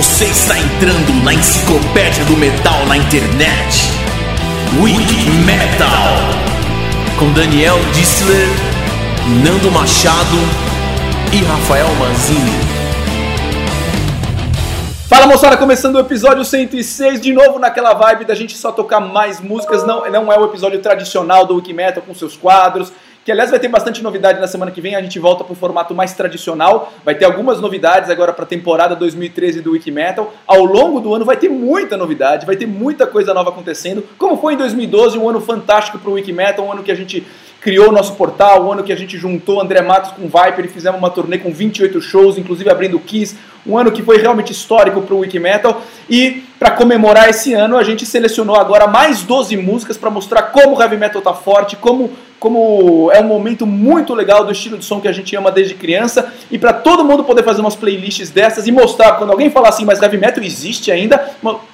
Você está entrando na enciclopédia do metal na internet. Wiki Metal. Com Daniel Dissler, Nando Machado e Rafael Manzini. Fala moçada, começando o episódio 106, de novo naquela vibe da gente só tocar mais músicas, não, não é o episódio tradicional do Wiki Metal com seus quadros, que aliás vai ter bastante novidade na semana que vem, a gente volta para o formato mais tradicional, vai ter algumas novidades agora para a temporada 2013 do Wiki Metal. Ao longo do ano vai ter muita novidade, vai ter muita coisa nova acontecendo, como foi em 2012, um ano fantástico para o Wiki Metal, um ano que a gente criou o nosso portal, o ano que a gente juntou André Matos com Viper e fizemos uma turnê com 28 shows, inclusive abrindo o Kiss, um ano que foi realmente histórico para o Wiki Metal. E para comemorar esse ano, a gente selecionou agora mais 12 músicas para mostrar como o heavy metal tá forte, como como é um momento muito legal do estilo de som que a gente ama desde criança e para todo mundo poder fazer umas playlists dessas e mostrar quando alguém falar assim, mas heavy metal existe ainda,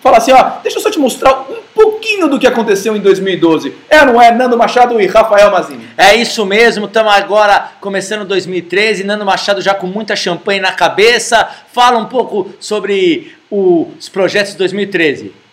falar assim, ó, deixa eu só te mostrar um pouquinho do que aconteceu em 2012. É não é Nando Machado e Rafael Mazini? É isso mesmo, estamos agora começando 2013, Nando Machado já com muita champanhe na cabeça. Fala um pouco sobre os projetos de 2013.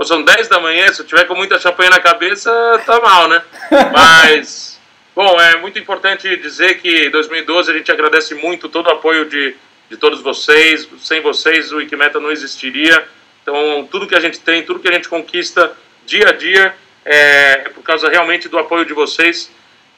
Pô, são 10 da manhã, se eu tiver com muita champanhe na cabeça, tá mal, né? Mas, bom, é muito importante dizer que 2012 a gente agradece muito todo o apoio de, de todos vocês. Sem vocês o Wikimeta não existiria. Então, tudo que a gente tem, tudo que a gente conquista dia a dia é, é por causa realmente do apoio de vocês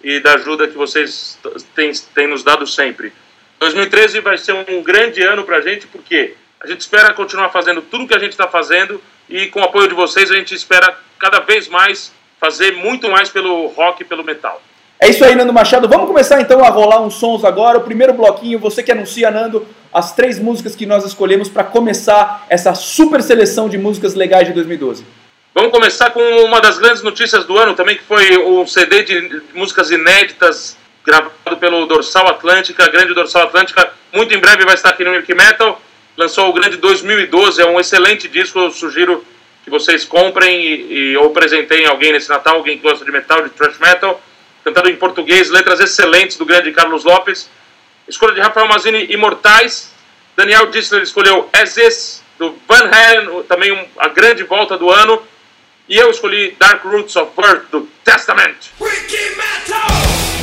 e da ajuda que vocês têm, têm nos dado sempre. 2013 vai ser um grande ano para a gente, porque a gente espera continuar fazendo tudo que a gente está fazendo e com o apoio de vocês a gente espera cada vez mais fazer muito mais pelo rock e pelo metal. É isso aí, Nando Machado. Vamos começar então a rolar uns sons agora. O primeiro bloquinho, você que anuncia, Nando, as três músicas que nós escolhemos para começar essa super seleção de músicas legais de 2012. Vamos começar com uma das grandes notícias do ano também, que foi um CD de músicas inéditas gravado pelo Dorsal Atlântica, grande Dorsal Atlântica. Muito em breve vai estar aqui no Milk Metal lançou o grande 2012, é um excelente disco, eu sugiro que vocês comprem e, e ou presentem alguém nesse Natal, alguém que gosta de metal, de thrash metal, cantado em português, letras excelentes do grande Carlos Lopes. Escolha de Rafael Mazini, Imortais. Daniel Dissler escolheu As Is, do Van Halen, também um, a grande volta do ano. E eu escolhi Dark Roots of Birth, do Testament. Wiki Metal!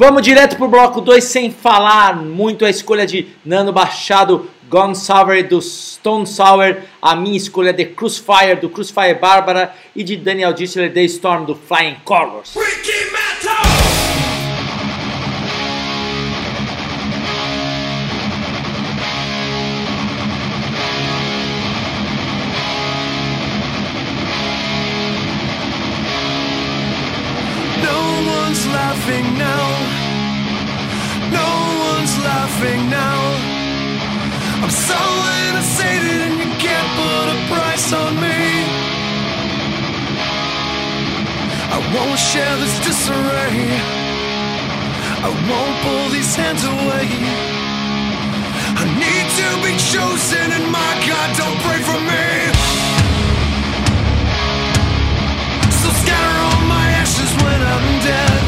Vamos direto pro bloco 2 sem falar muito a escolha de Nano Baixado, Gone Sour do Stone Sour, a minha escolha de Crucifire do Crucifire Bárbara e de Daniel Dissler The Storm do Flying Colors. Won't share this disarray. I won't pull these hands away. I need to be chosen, and my God, don't pray for me. So scatter all my ashes when I'm dead.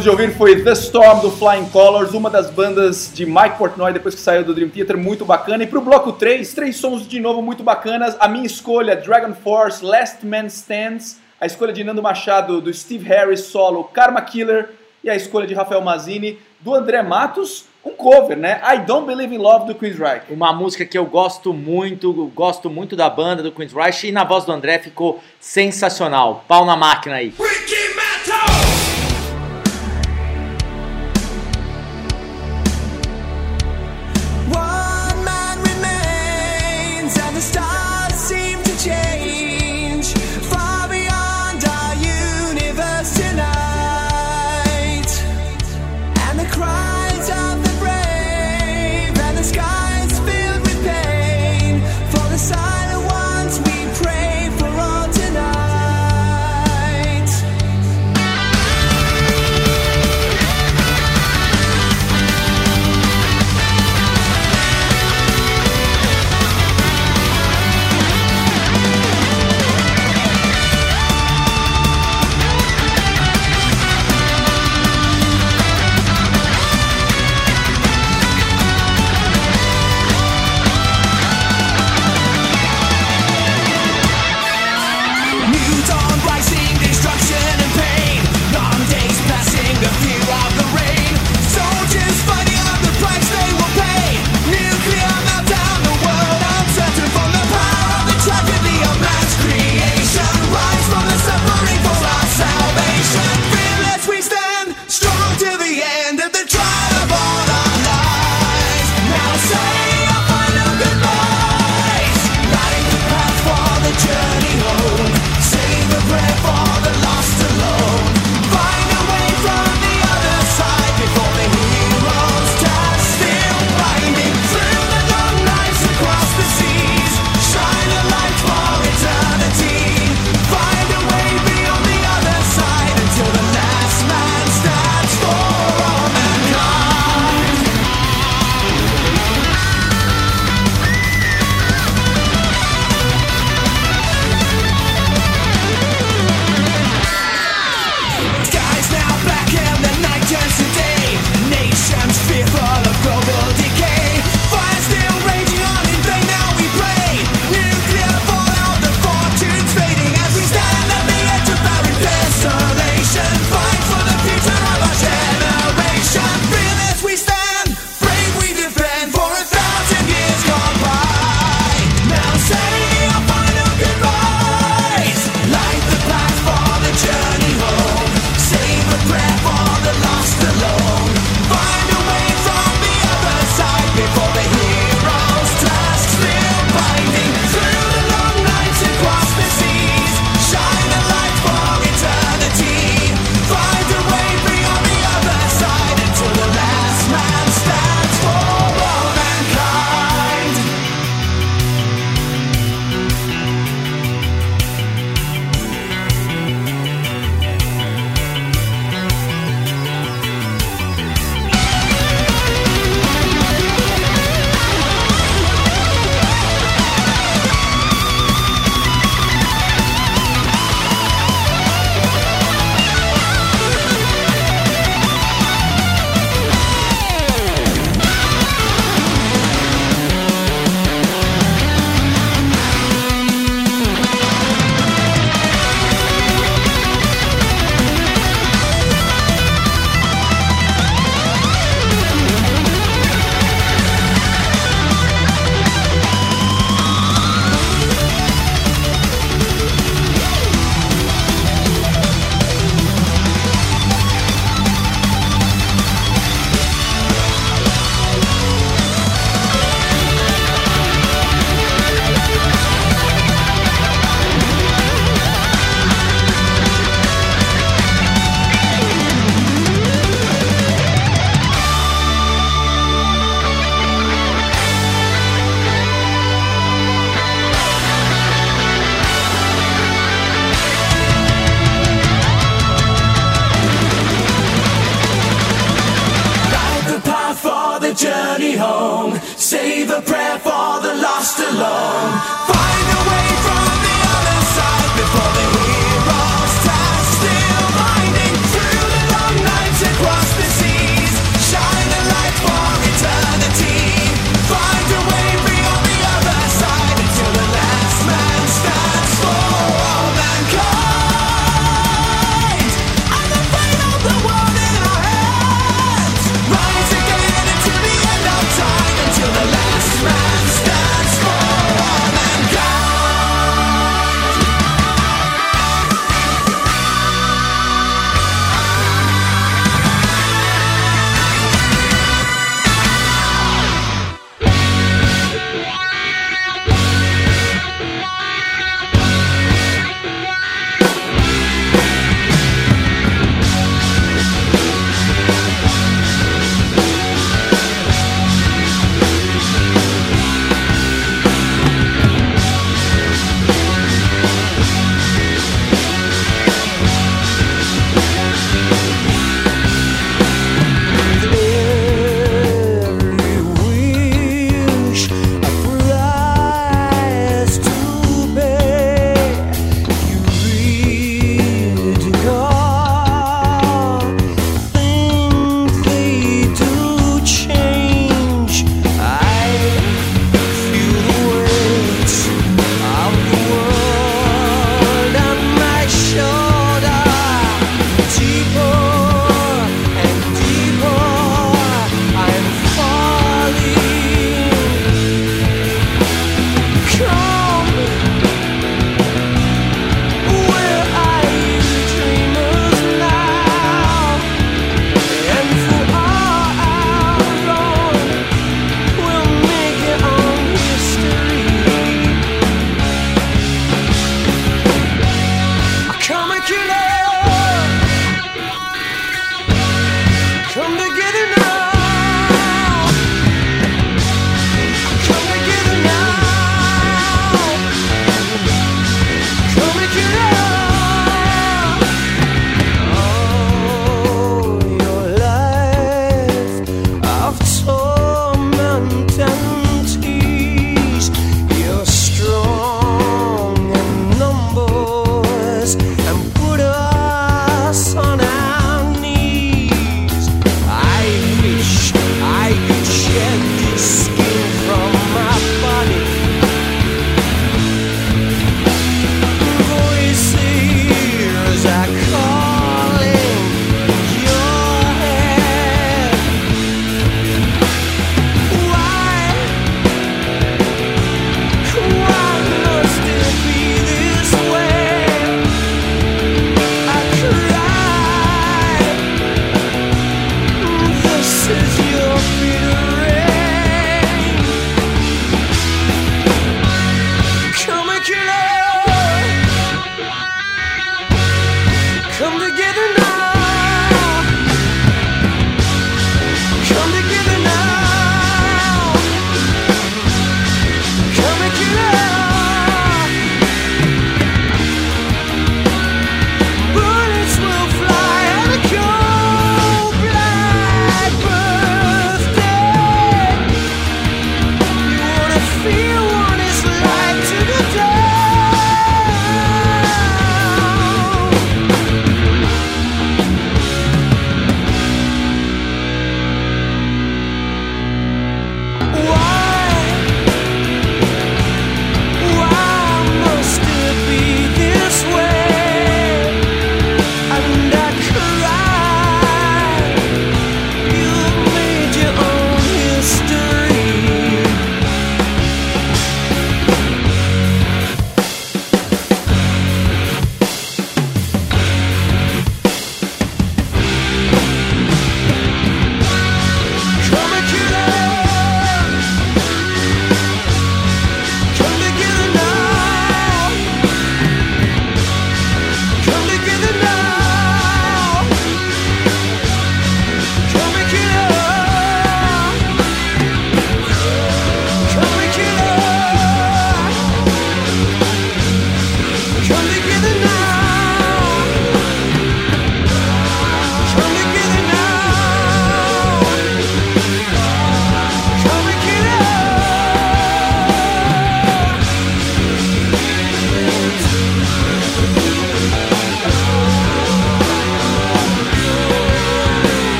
acabamos de ouvir foi The Storm do Flying Colors, uma das bandas de Mike Portnoy depois que saiu do Dream Theater, muito bacana. E pro bloco 3, três sons de novo muito bacanas. A minha escolha, Dragon Force, Last Man Stands, a escolha de Nando Machado do Steve Harris solo, Karma Killer, e a escolha de Rafael Mazini do André Matos, um cover, né? I Don't Believe in Love do Queen's Reich. Uma música que eu gosto muito, gosto muito da banda do Queen's Reich e na voz do André ficou sensacional. Pau na máquina aí. Ricky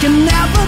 can never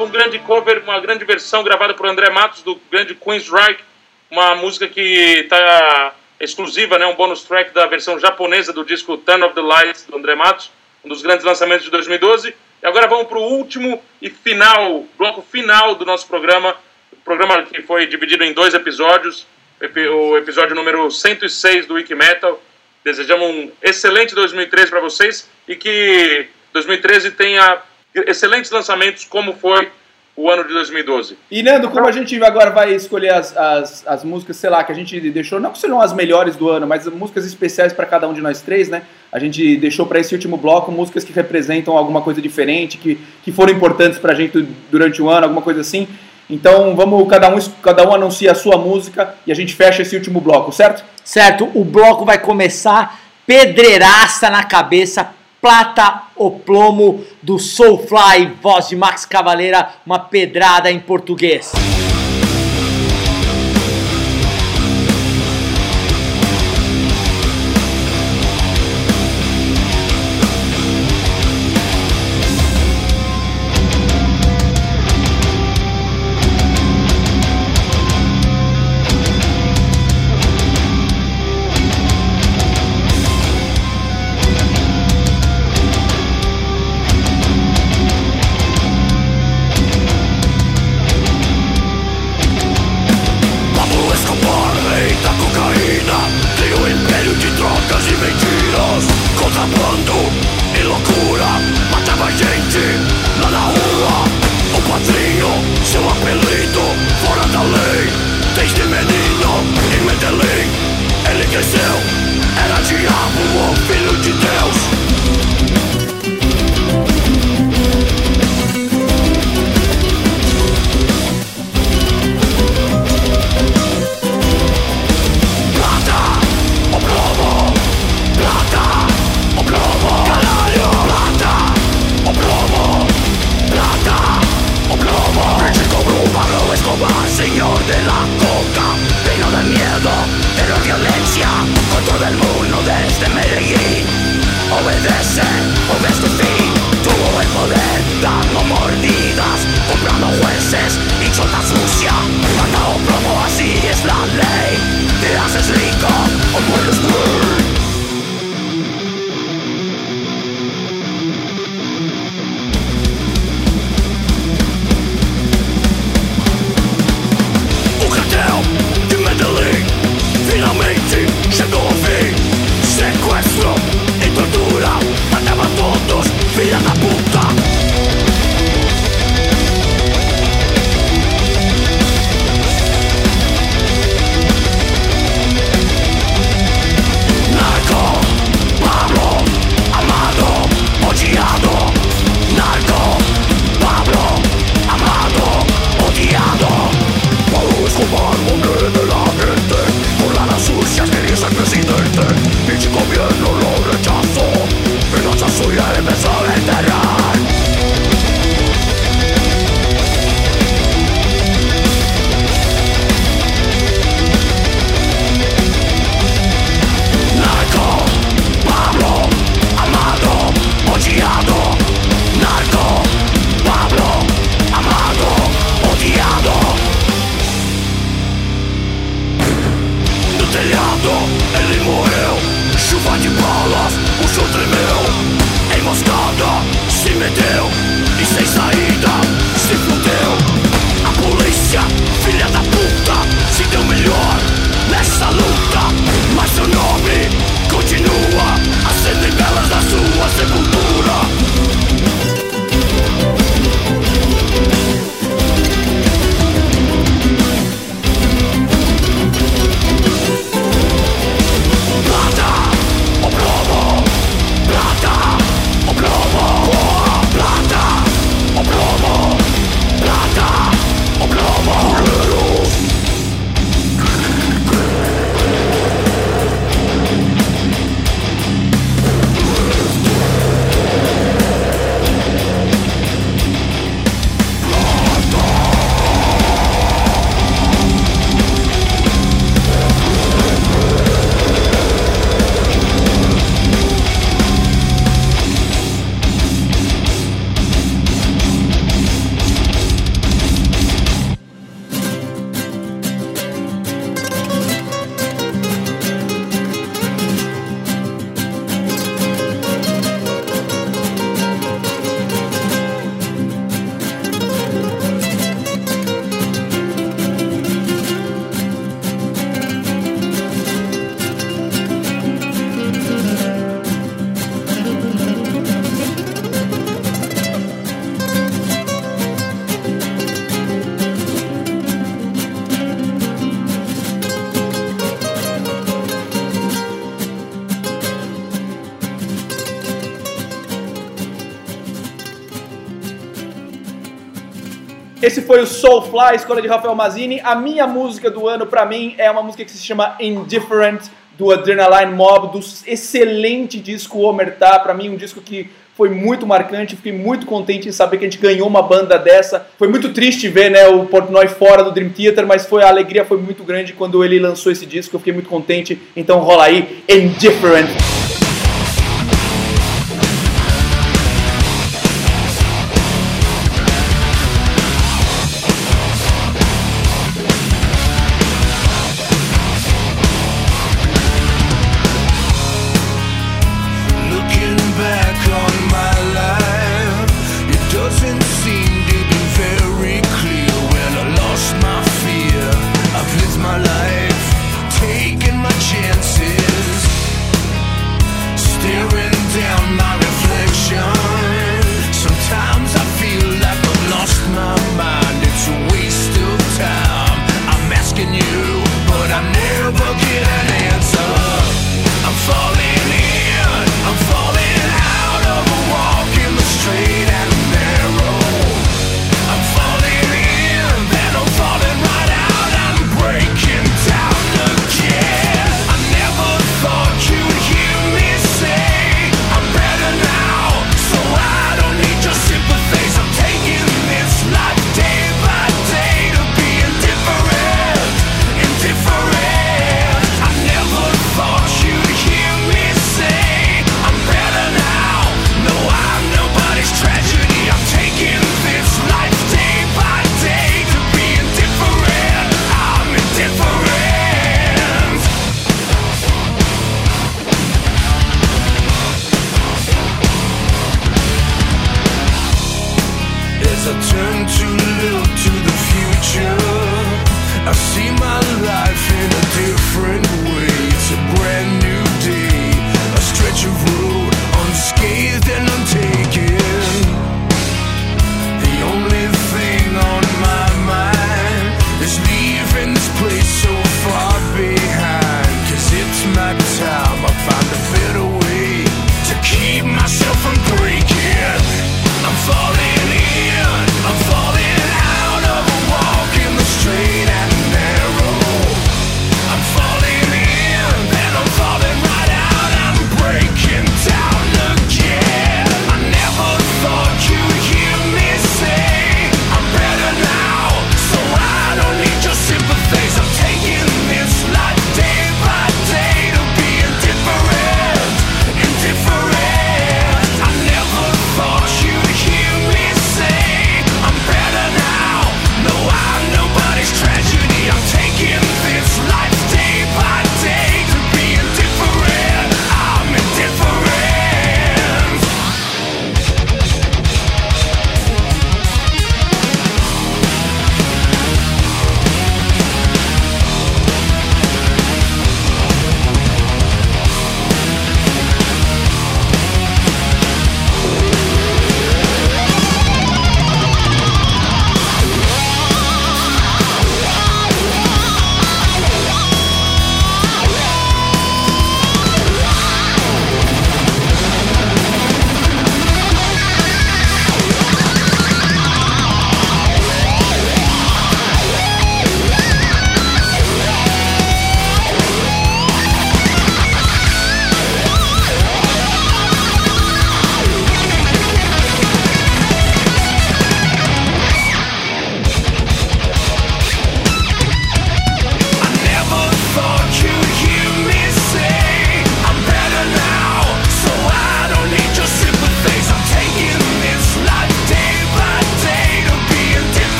Um grande cover, uma grande versão gravada por André Matos do grande Queensryche, uma música que está exclusiva, né, um bônus track da versão japonesa do disco Turn of the Lights do André Matos, um dos grandes lançamentos de 2012. E agora vamos para o último e final, bloco final do nosso programa, programa que foi dividido em dois episódios, epi- o episódio número 106 do Wiki Metal. Desejamos um excelente 2013 para vocês e que 2013 tenha excelentes lançamentos como foi o ano de 2012. E Nando, como a gente agora vai escolher as, as, as músicas, sei lá, que a gente deixou, não que serão as melhores do ano, mas músicas especiais para cada um de nós três, né? A gente deixou para esse último bloco músicas que representam alguma coisa diferente, que, que foram importantes pra gente durante o ano, alguma coisa assim. Então vamos, cada um, cada um anuncia a sua música e a gente fecha esse último bloco, certo? Certo? O bloco vai começar pedreiraça na cabeça, plata o plomo do Soulfly, voz de Max Cavaleira, uma pedrada em português. Esse foi o Soulfly, escolha de Rafael Mazini. A minha música do ano, para mim, é uma música que se chama Indifferent, do Adrenaline Mob, do excelente disco Omertá. Para mim, um disco que foi muito marcante, fiquei muito contente em saber que a gente ganhou uma banda dessa. Foi muito triste ver né, o Portnoy fora do Dream Theater, mas foi a alegria foi muito grande quando ele lançou esse disco, eu fiquei muito contente. Então rola aí, Indifferent.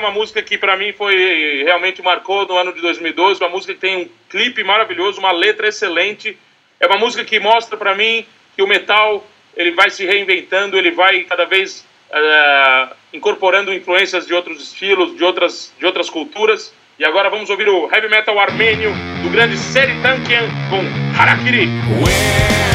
uma música que para mim foi realmente marcou no ano de 2012, uma música que tem um clipe maravilhoso, uma letra excelente. É uma música que mostra para mim que o metal ele vai se reinventando, ele vai cada vez uh, incorporando influências de outros estilos, de outras, de outras culturas. E agora vamos ouvir o heavy metal armênio do grande Seri Tankian com Harakiri. Ué.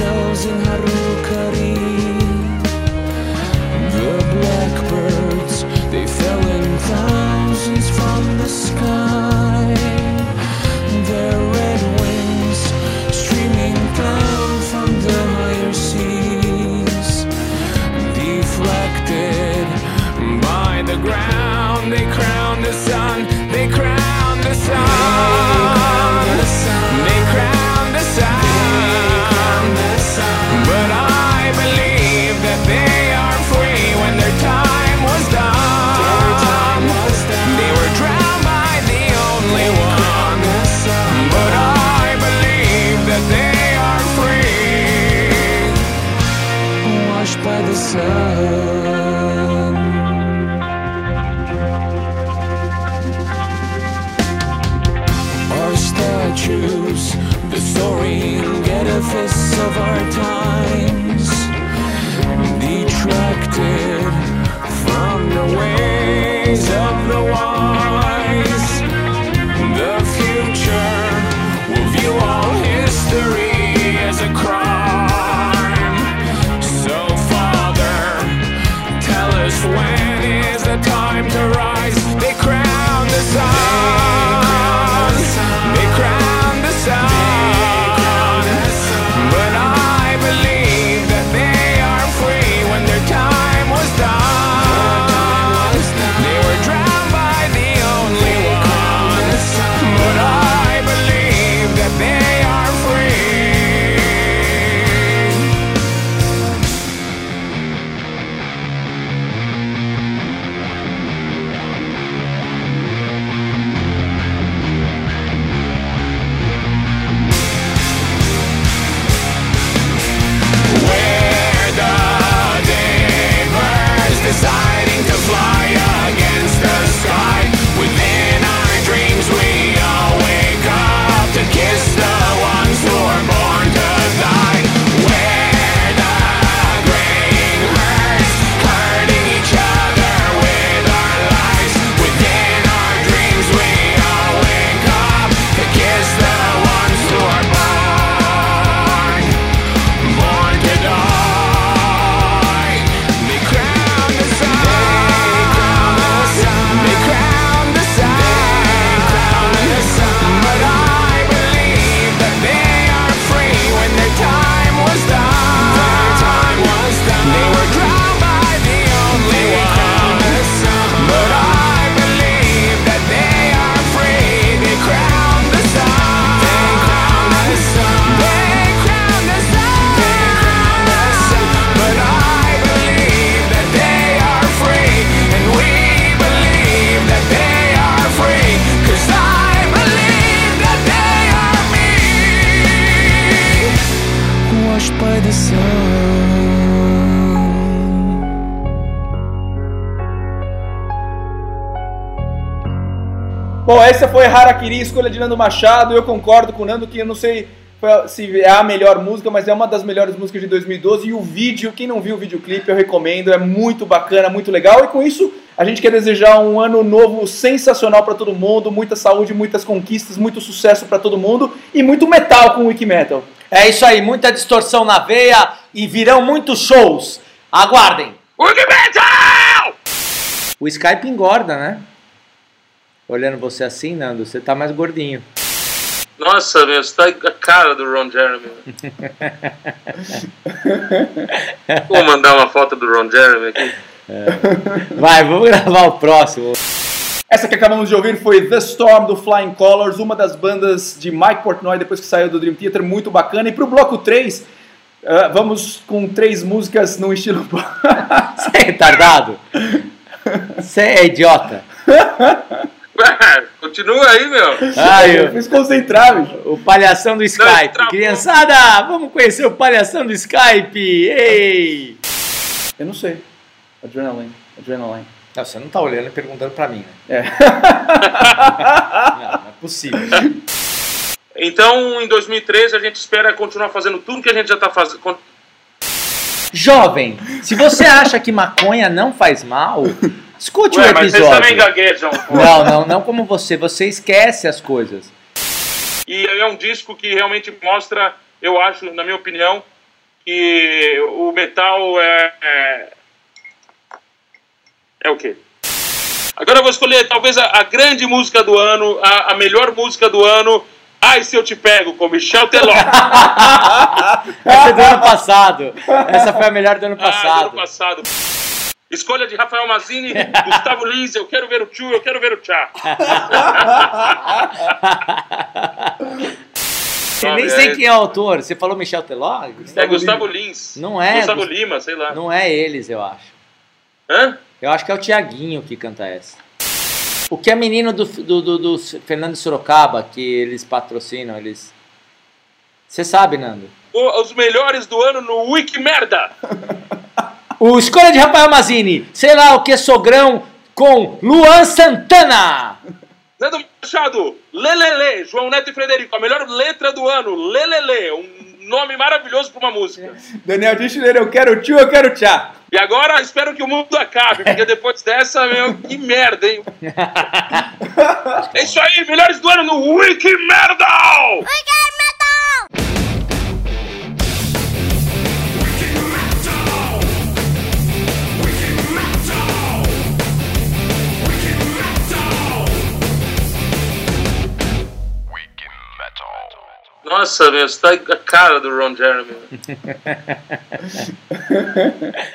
ourselves in Harun. Bom, essa foi Harakiri, escolha de Nando Machado. Eu concordo com o Nando que eu não sei se é a melhor música, mas é uma das melhores músicas de 2012. E o vídeo, quem não viu o videoclipe, eu recomendo. É muito bacana, muito legal. E com isso, a gente quer desejar um ano novo sensacional para todo mundo. Muita saúde, muitas conquistas, muito sucesso para todo mundo. E muito metal com o Wiki Metal. É isso aí, muita distorção na veia e virão muitos shows. Aguardem. Wiki Metal! O Skype engorda, né? Olhando você assim, Nando, você tá mais gordinho. Nossa, meu, você tá a cara do Ron Jeremy. Vou mandar uma foto do Ron Jeremy aqui. Vai, vamos gravar o próximo. Essa que acabamos de ouvir foi The Storm do Flying Colors, uma das bandas de Mike Portnoy depois que saiu do Dream Theater, muito bacana. E pro bloco 3, ah, vamos com três músicas no estilo. Você é retardado? Você é idiota? Continua aí, meu. Ai, eu o, fiz concentrar, bicho. o palhação do Skype. travou. Criançada, vamos conhecer o palhação do Skype. Ei! Eu não sei. Adrenaline. Adrenaline. Não, você não tá olhando e perguntando pra mim, né? É. Não, não é possível. Então, em 2013, a gente espera continuar fazendo tudo que a gente já tá fazendo. Jovem, se você acha que maconha não faz mal, escute Ué, o mas vocês também episódio. gaguejam. Não, não, não como você. Você esquece as coisas. E é um disco que realmente mostra, eu acho, na minha opinião, que o metal é. É, é o quê? Agora eu vou escolher talvez a, a grande música do ano, a, a melhor música do ano. Ai, se eu te pego, com Michel Teló. Essa é do ano passado. Essa foi a melhor do ano Ah, do ano passado. Escolha de Rafael Mazini, Gustavo Lins, eu quero ver o Tchu, eu quero ver o Tchá. Eu nem sei quem é o autor. Você falou Michel Teló? É Gustavo Lins. Não é, Gustavo Gust- Lima, sei lá. Não é eles, eu acho. Hã? Eu acho que é o Tiaguinho que canta essa. O que é menino do, do, do, do Fernando Sorocaba, que eles patrocinam, eles. Você sabe, Nando? O- Os melhores do ano no Wiki Merda. O Escolha de Rafael Mazini, sei lá o que sogrão com Luan Santana. Nando Machado, Lelele, João Neto e Frederico, a melhor letra do ano, Lelele, um nome maravilhoso para uma música. Daniel Dischler, eu quero tio, eu quero tchá. E agora espero que o mundo acabe, porque depois dessa, meu, que merda, hein? É isso aí, melhores do ano no Wiki Merda! Nossa, meu, você tá a cara do Ron Jeremy.